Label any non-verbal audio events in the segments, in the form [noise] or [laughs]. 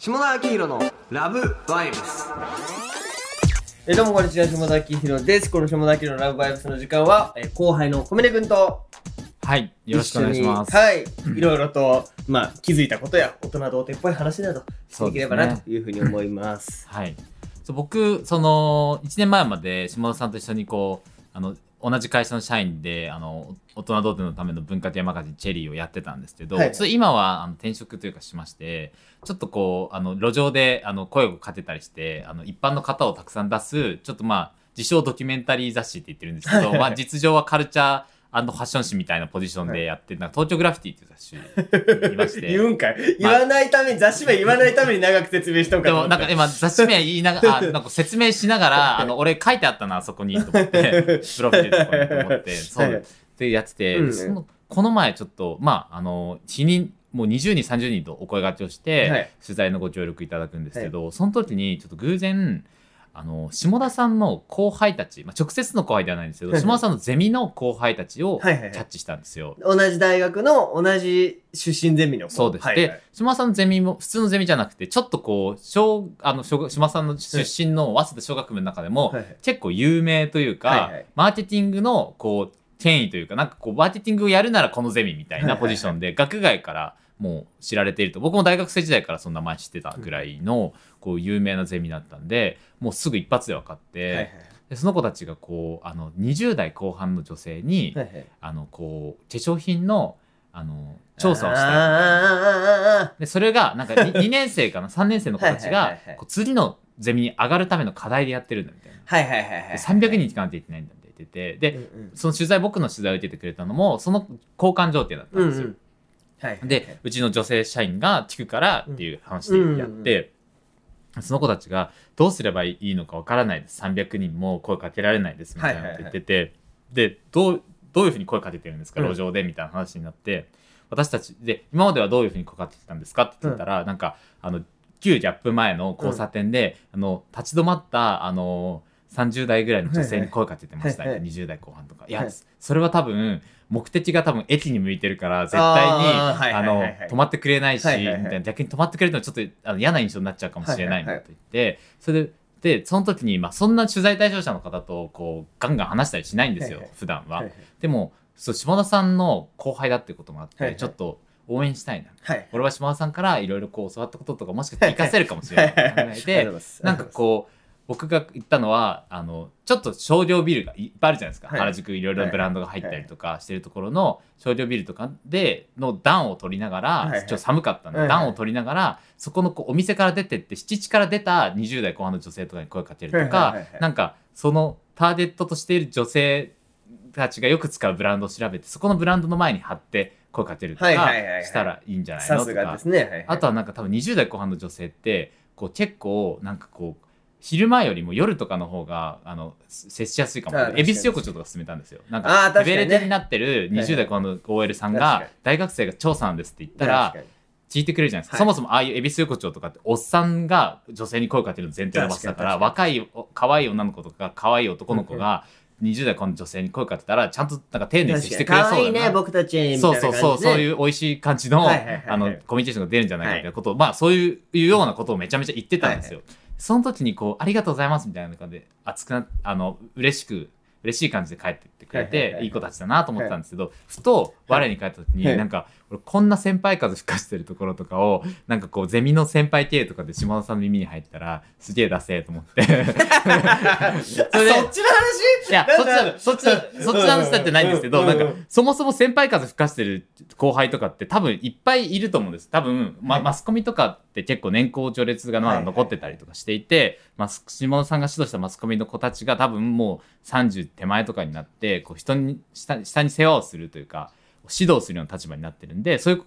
下田明宏のラブバイブスえーどうもこんにちは、下田明宏です。この下田明宏のラブバイブスの時間は、えー後輩の小峰君とはい。よろしくお願いします。はい。いろいろと、まあ、気づいたことや、大人童貞っぽい話など、していければな、というふうに思います。はい。そう僕、その、1年前まで下田さんと一緒にこう、あの、同じ会社の社員で、あの、大人童貞のための文化系マガジンチェリーをやってたんですけど、はい。今はあの転職というかしまして、ちょっとこう、あの、路上であの声をかけたりして、あの、一般の方をたくさん出す、ちょっとまあ、自称ドキュメンタリー雑誌って言ってるんですけど、まあ、実情はカルチャーファッション誌みたいなポジションでやって、なんか東京グラフィティっていう雑誌にいまして。[laughs] 言うんかい？言わないために、雑誌名言わないために長く説明しとんかでも、なんか今、雑誌名言いながら、あ、なんか説明しながら、[laughs] あの、俺書いてあったな、あそこに、と思って、[laughs] プロフィールとかにと思って、そう、ってやってて、うその、この前ちょっと、まあ、あの、日に、もう20人、30人とお声掛けをして、はい。取材のご協力いただくんですけど、その時に、ちょっと偶然、あの、下田さんの後輩たち、まあ、直接の後輩ではないんですけど、はいはい。下田さんのゼミの後輩たちをキはいはいはい。ャッチしたんですよ。同じ大学の同じ出身ゼミの子。そうです。はいはい。で、島田さんのゼミも、普通のゼミじゃなくて、ちょっとこう、小、あの、小学島田さんの出身の早稲田小学部の中でも、はいはい。結構有名というか、はいはい。マーケティングの、こう、権威というか、なんかこう、マーケティングをやるならこのゼミみたいなポジションで、学外からもう知られていると、僕も大学生時代からそんな前知ってたぐらいの、こう、有名なゼミだったんで、もうすぐ一発で分かって、はいはい。でその子たちがこう、あの、20代後半の女性に、はいはい。あの、こう、化粧品の、あの、調査をしたで、それが、なんか 2, 2 [laughs] 年生かな ?3 年生の子たちがこう次のゼミに上がるための課題でやってるんだみたいな。はいはいはいはいで300人行かなきゃいけないんだって言ってて、で、うんうんその取材、僕の取材を受けてくれたのも、その交換条件だったんですよ。うんうん。はいはいで、うちの女性社員が聞くからっていう話でやって、その子たちがどうすればいいのかわからないです。300人も声かけられないですみたいなこと言ってて、で、どう、どういうふうに声かけてるんですか、うん。路上でみたいな話になって、私たちで、今まではどういうふうに声かけてたんですか？って聞いたら、なんか、あの、旧ギャップ前の交差点で、あの、立ち止まった、あの、30代ぐらいの女性に声かけてました。よ、はいはい。20代後半とか。いやはい、それは多分、目的が多分駅に向いてるから、絶対に、あの止まってくれないし、はい逆に止まってくれるのはちょっとあの嫌な印象になっちゃうかもしれないみたいなはいはいはい。こと言って、それで、で、その時に、まあ、そんな取材対象者の方と、こう、ガンガン話したりしないんですよ、はいはい。普段は。はいはい。でも、そう、下田さんの後輩だっていうこともあって、はいはい。ちょっと応援したいな。はい。俺は島田さんからいろいろこう教わったこととかもしかしたら活かせるかもしれないと考えてなんかこう僕が言ったのはあのちょっと商業ビルがいっぱいあるじゃないですか、はい。原宿いろいろなブランドが入ったりとかしてるところの商業ビルとかでの暖を取りながら、はいはい。ちょっと寒かったんで、はいはい。暖を取りながらそこのこうお店から出てって七地から出た20代後半の女性とかに声かけるとか、はいはいはいはい。なんかそのターゲットとしている女性たちがよく使うブランドを調べてそこのブランドの前に貼って声かけるとはいかしたらいいんじゃないのとか。ね。はいはい。あとはなんか多分20代後半の女性ってこう結構なんかこう昼間よりも夜とかの方があの接しやすいかも。恵比寿横丁とか勧めたんですよ。なんかレベレテになってる20代後半の OL さんが大学生が調査なんですって言ったら聞いてくれるじゃないですか、はい。そもそもああいう恵比寿横丁とかっておっさんが女性に声をかけるの前提の場所だから確若いお可愛い女の子とか可愛い男の子が20代後半の女性に声かけたらちゃんとなんか丁寧に接してくれそうだな可愛いね、僕たち。みたそいうそうそう、そういう美味しい感じの、はいはいはいはい。あの、コミュニケーションが出るんじゃないかみたいなことを、まあそういういうようなことをめちゃめちゃ言ってたんですよ。その時にこう、ありがとうございますみたいな感じで、熱くな、あの、嬉しく、嬉しい感じで帰ってってくれて、はいはいはい。はいいい子たちだなと思ってたんですけど、ふと我に帰った時に、はい。なんか、俺こんな先輩風吹かしてるところとかを、なんかこう、ゼミの先輩系とかで島田さんの耳に入ったら、すげえダセえと思って。[laughs] それであそっちの話？いや、そっちの、そっちの、そっちの話だってないんですけど、なんか、そもそも先輩風吹かしてる後輩とかって多分いっぱいいると思うんです。多分、ま、はい。マスコミとかって結構年功序列がまだ残ってたりとかしていて、マス下野さんが指導したマスコミの子たちが多分もう30手前とかになって、こう人に、下下に世話をするというか、指導するような立場になってるんで、そういう、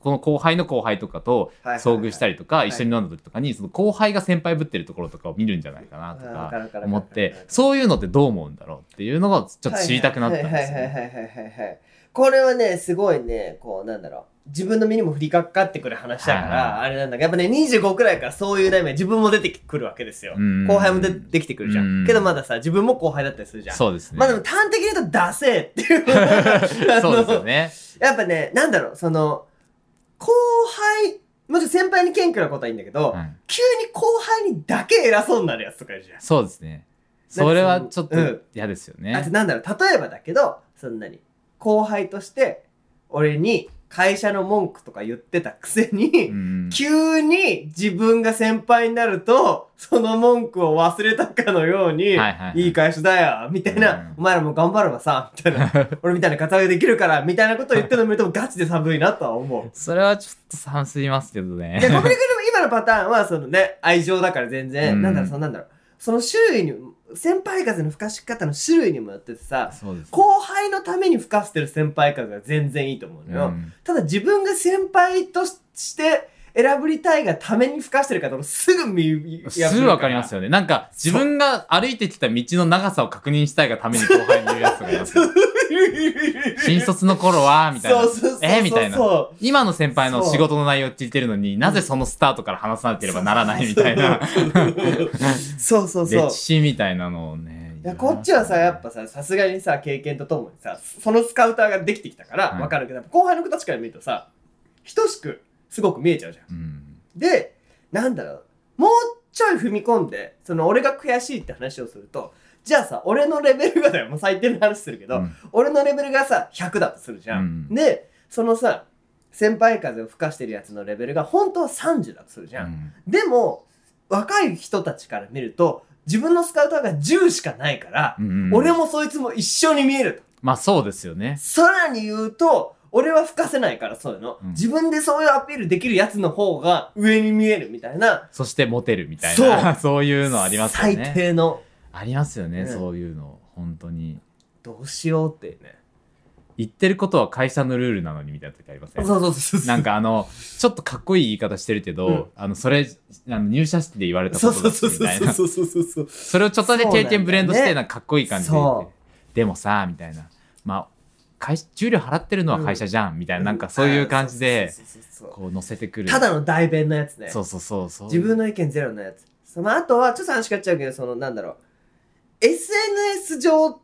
この後輩の後輩とかと遭遇したりとか、い一緒に飲んだ時とかに、その後輩が先輩ぶってるところとかを見るんじゃないかなとわか思ってそういうのってどう思うんだろうっていうのがちょっと知りたくなったんですよ。はいはいはいはい。これはね、すごいね、こう、なんだろう。自分の身にも降りかかってくる話だから、あれなんだけど、やっぱね、25くらいからそういう悩みは自分も出てくるわけですよ。うん後輩も出てきてくるじゃうんん。けどまださ、自分も後輩だったりするじゃん。そうですね。まあでも端的に言うと、ダセーっていう。[laughs] そうですよね。やっぱね、なんだろう、その、後輩もちろん先輩に謙虚なことはいいんだけど、はい急に後輩にだけ偉そうになるやつとかいるじゃん。そうですね。それはちょっとうん嫌ですよあとね。なんだろう、例えばだけど、そんなに、後輩として、俺に会社の文句とか言ってたくせに、うん。急に自分が先輩になると、その文句を忘れたかのように、はいはいはい。いい会社だよ、みたいな、うん。お前らも頑張ればさ、みたいな、[laughs] 俺みたいな活躍できるから、みたいなことを言ってるの見るとガチで寒いなとは思う。それはちょっと寒すぎますけどね。で、コミュニ君の今のパターンは、そのね、愛情だから全然、うん。なんだろう、そのなんだろう、その種類に、先輩風の吹かし方の種類にもよっててさ、ね。後輩のために吹かしてる先輩風が全然いいと思うのよ。うんただ自分が先輩として選ぶりたいがために吹かしてるかとすぐ見すぐわかりますよ。よね。なんか、自分が歩いてきた道の長さを確認したいがために後輩に言うやつがいますよ。新卒の頃は、みたいなそうそうそう。えみたいな。そ今の先輩の仕事の内容を聞いてるのになぜそのスタートから話さなければならないみたいな、うそうそうそう。歴史みたいなのをね。いやこっちはさ、やっぱさ、さすがにさ、経験とともにさ、そのスカウターができてきたから、はいわかるけど、やっぱ後輩の子たちから見るとさ、等しく、すごく見えちゃうじゃん。うん。で、なんだろう、もうちょい踏み込んで、その俺が悔しいって話をすると、じゃあさ、俺のレベルがだよ、もう最低の話するけど、うん俺のレベルがさ、100だとするじゃん。うんで、そのさ、先輩風を吹かしてるやつのレベルが本当は30だとするじゃん。うんでも、若い人たちから見ると、自分のスカウターが10しかないから、うん俺もそいつも一緒に見えると。まあそうですよね。さらに言うと、俺は吹かせないからそういうの、うん自分でそういうアピールできるやつの方が上に見えるみたいな。そしてモテるみたいな、そう [laughs] いうのありますよ最ね。低の。ありますよね、うんそういうの。本当に。どうしようってね。言ってることは会社のルールなのにみたいな時ありません？そうそうそうそう。なんかあの、ちょっとかっこいい言い方してるけど、うんあの、それ、あの入社式で言われたそうことそうそうだしみたいな。そうそうそうそう。それをちょっとだけ経験ブレンドして、そうなんかかっこいい感じで言ってそでもさ、みたいな。まあ、会社給料払ってるのは会社じゃん、みたいな、なんかそういう感じで、こう乗せてくる。ただの代弁のやつね。そうそうそうそう。自分の意見ゼロのやつ。そのあとは、ちょっと話変わっちゃうけど、その、なんだろう。SNS 上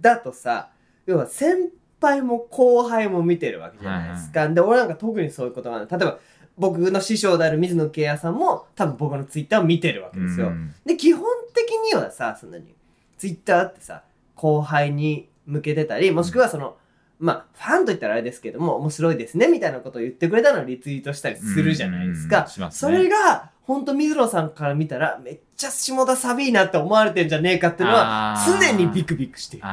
だとさ、要は先輩も後輩も見てるわけじゃないですか。で、俺なんか特にそういうことがある。例えば、僕の師匠である水野慶也さんも多分僕のツイッターを見てるわけですよ。うんで、基本的にはさ、そんなに、ツイッターってさ、後輩に向けてたり、もしくはその、まあ、ファンと言ったらあれですけども、面白いですね、みたいなことを言ってくれたのをリツイートしたりするじゃないですうんか。すねそれが、ほんと水野さんから見たら、めっちゃ下田サビーなって思われてんじゃねえかっていうのは常にビクビクしている。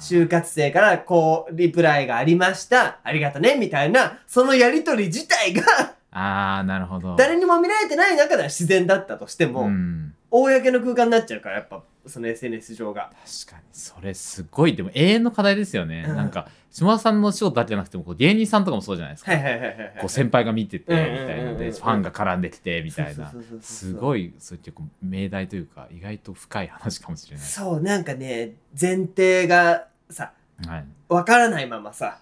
就活生からこう、リプライがありました。ありがとね、みたいな、そのやりとり自体が、あー、なるほど。誰にも見られてない中では自然だったとしても、うん公の空間になっちゃうから、やっぱ、その SNS 上が。確かに。それすごい。でも永遠の課題ですよね、うん。なんか島田さんの仕事だけじゃなくてもこう芸人さんとかもそうじゃないですか、はいはいはいはいはい。こう先輩が見ててうんみたいな。でファンが絡んできてみたいな。すごいそれ結構命題というか意外と深い話かもしれない、そう、なんかね、前提がさ、はい、わからないままさ、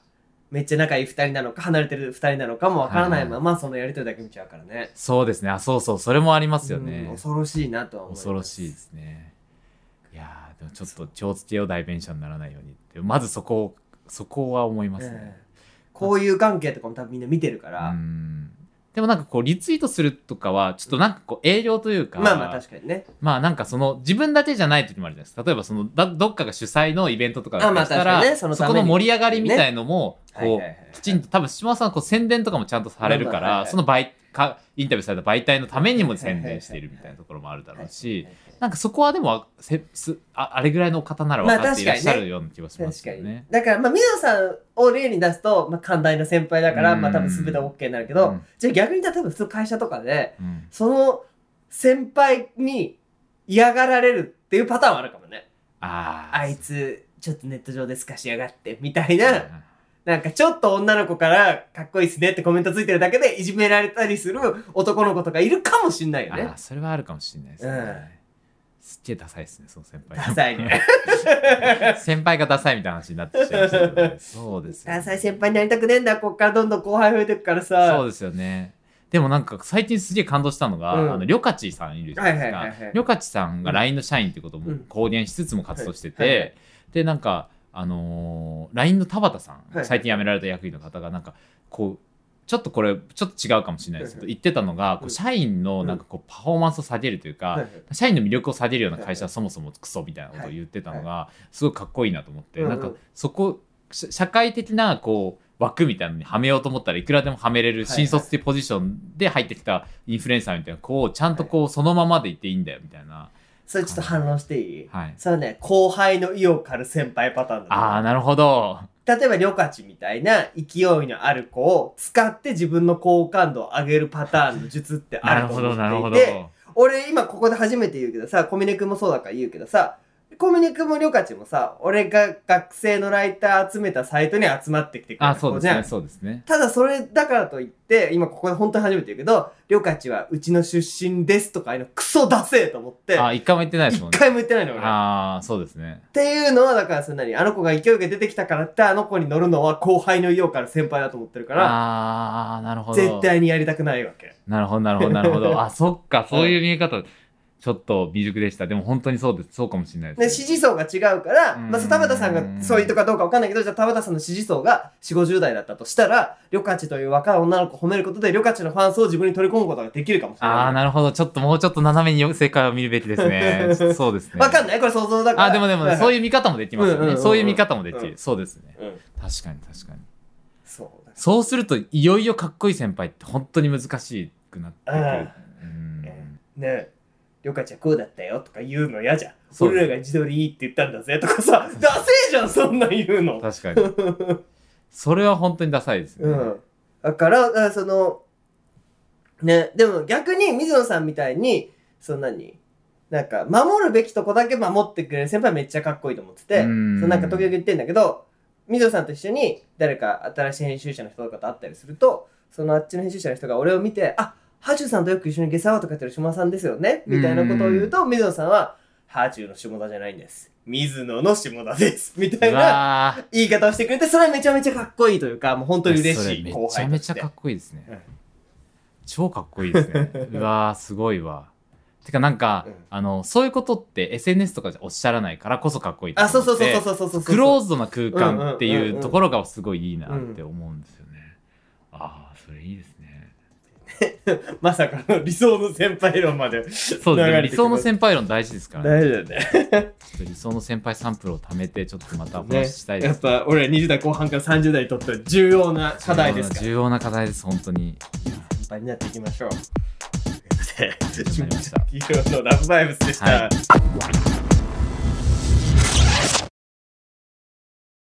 めっちゃ仲いい二人なのか、離れてる二人なのかもわからないまま、そのやりとりだけ見ちゃうからね。そうですね。あそうそう。それもありますようんね、恐ろしいなとは思います。恐ろしいですねいやーでもちょっと気をつけよう代弁者にならないようにってまずそこをそこは思いますうんね、こういう関係とかも多分みんな見てるから、うんでもなんかこうリツイートするとかはちょっとなんかこう営業というかまあまあ確かにね。まあなんかその自分だけじゃない時もあるじゃないですか。例えばそのだどっかが主催のイベントとかだったら、そこの盛り上がりみたいのも、こうきちんと多分島田さんはこう宣伝とかもちゃんとされるから、その媒かインタビューされた媒体のためにも宣伝しているみたいなところもあるだろうし、なんかそこはでもせすああれぐらいの方なら分かっていらっしゃるような気がします確かによね。。だから、まあ、水野さんを例に出すと、まあ、寛大な先輩だから、うん。まあ、多分全て OK になるけど、うん。じゃあ逆に例えば普通会社とかで、うん。その先輩に嫌がられるっていうパターンはあるかもね。あー。あいつ、ちょっとネット上ですかしやがって、みたいな、なんかちょっと女の子からかっこいいっすねってコメントついてるだけでいじめられたりする男の子とかいるかもしんないよねあー。それはあるかもしれないですね。うんすっげえダサいですね、その先輩。ダサいね。先輩がダサいみたいな話になってきちゃいましたけどねそうですよねダサい先輩になりたくねえんだ、こっからどんどん後輩増えてくからさ。そうですよね。でもなんか最近すげえ感動したのが、うんあの、りょかちさんいるじゃないですか。りょかちさんが LINE の社員ってこともうん公言しつつも活動してはいはいはて、で、なんか、あのー LINE の田畑さん、はい。最近辞められた役員の方が、なんか、こう、ちょっとこれちょっと違うかもしれないですけど言ってたのがこう社員のなんかこうパフォーマンスを下げるというか、はいはい。社員の魅力を下げるような会社はそもそもクソみたいなことを言ってたのがすごいかっこいいなと思って、なんかそこ社社会的なこう枠みたいなのにはめようと思ったらいくらでもはめれる新卒っていうポジションで入ってきたインフルエンサーみたいなこうちゃんとこうそのままでいていいんだよみたいな、それちょっと反論していい？はい、それはね、後輩の意を狩る先輩パターンだと思うああなるほど。例えば、りょかちみたいな勢いのある子を使って自分の好感度を上げるパターンの術ってあなるほると思どなるほどっていて、俺今ここで初めて言うけどさ、小峰君もそうだから言うけどさ、小峰君もりょかちもさ、俺が学生のライター集めたサイトに集まってきてくれあた子じゃん。そうですねそうですねただそれだからといって、今ここで本当に初めて言うけど、りょかちはうちの出身ですとかいうのクソ出せと思って、あ一回も言ってないですもんね一回も言ってないの俺。ああそうですねっていうのは、だからそんなに、あの子が勢いが出てきたからって、あの子に乗るのは後輩の意をから先輩だと思ってるから、ああなるほど絶対にやりたくないわけ。なるほど、なるほど、なるほど。あ、そっか、そういう見え方、ちょっと未熟でした。でも本当にそうです。そうかもしれないで、です、支持層が違うから、うんまあ、田畑さんがそういうとかどうかわかんないけど、じゃあ田畑さんの支持層が4、50代だったとしたら、りょかちという若い女の子を褒めることで、りょかちのファン層を自分に取り込むことができるかもしれない。ああ、なるほど。ちょっともうちょっと斜めに正解を見るべき [laughs] ですね。そうですね。わかんないこれ想像だから。あ、でもでも、そういう。見方もできますよね。そういう見方もできる。うんそうですね。うん。確かに確かに。そうだ。そうすると、いよいよかっこいい先輩って本当に難しくなってくる。ねえ、りょかちはこうだったよとか言うの嫌じゃん。そう俺らが自撮りいいって言ったんだぜとかさ、[laughs] ダセえじゃん、そんなん言うの。確かに。それは本当にダサいですね。うん。だから、だからその、ね、でも逆に水野さんみたいに、そんなに、なんか、守るべきとこだけ守ってくれる先輩めっちゃかっこいいと思ってて、そうんのなんか時々言ってんだけど、水野さんと一緒に誰か新しい編集者の人とかと会ったりすると、そのあっちの編集者の人が俺を見て、あ、ハチューさんとよく一緒にゲスアウトかってる下田さんですよねみたいなことを言うと、水野さんは、ハチューの下田じゃないんです。水野の下田です。[laughs] みたいうな言い方をしてくれて、それはめちゃめちゃかっこいいというか、もう本当に嬉しいめちゃめちゃかっこいいですね。うん超かっこいいですね。[laughs] うわー、すごいわ。てかなんか、うんあの、そういうことって SNS とかじゃおっしゃらないからこそかっこいいとあ、思ってそうそうそうそうそうそうそう。クローズドな空間ってうんうんうんうんいうところがすごいいいなって思うんですよね。ああ、それいいですね。[laughs] まさかの理想の先輩論まで。そうですね。理想の先輩論大事ですからね。大事だよね。ちょっと理想の先輩サンプルを貯めて、ちょっとまたおね話ししたいです。やっぱ俺ら20代後半から30代にとって重要な課題ですから。重要な課題です、本当に。先輩になっていきましょう。ということで、なりました [laughs] 黄色のラブバイブスでした。はい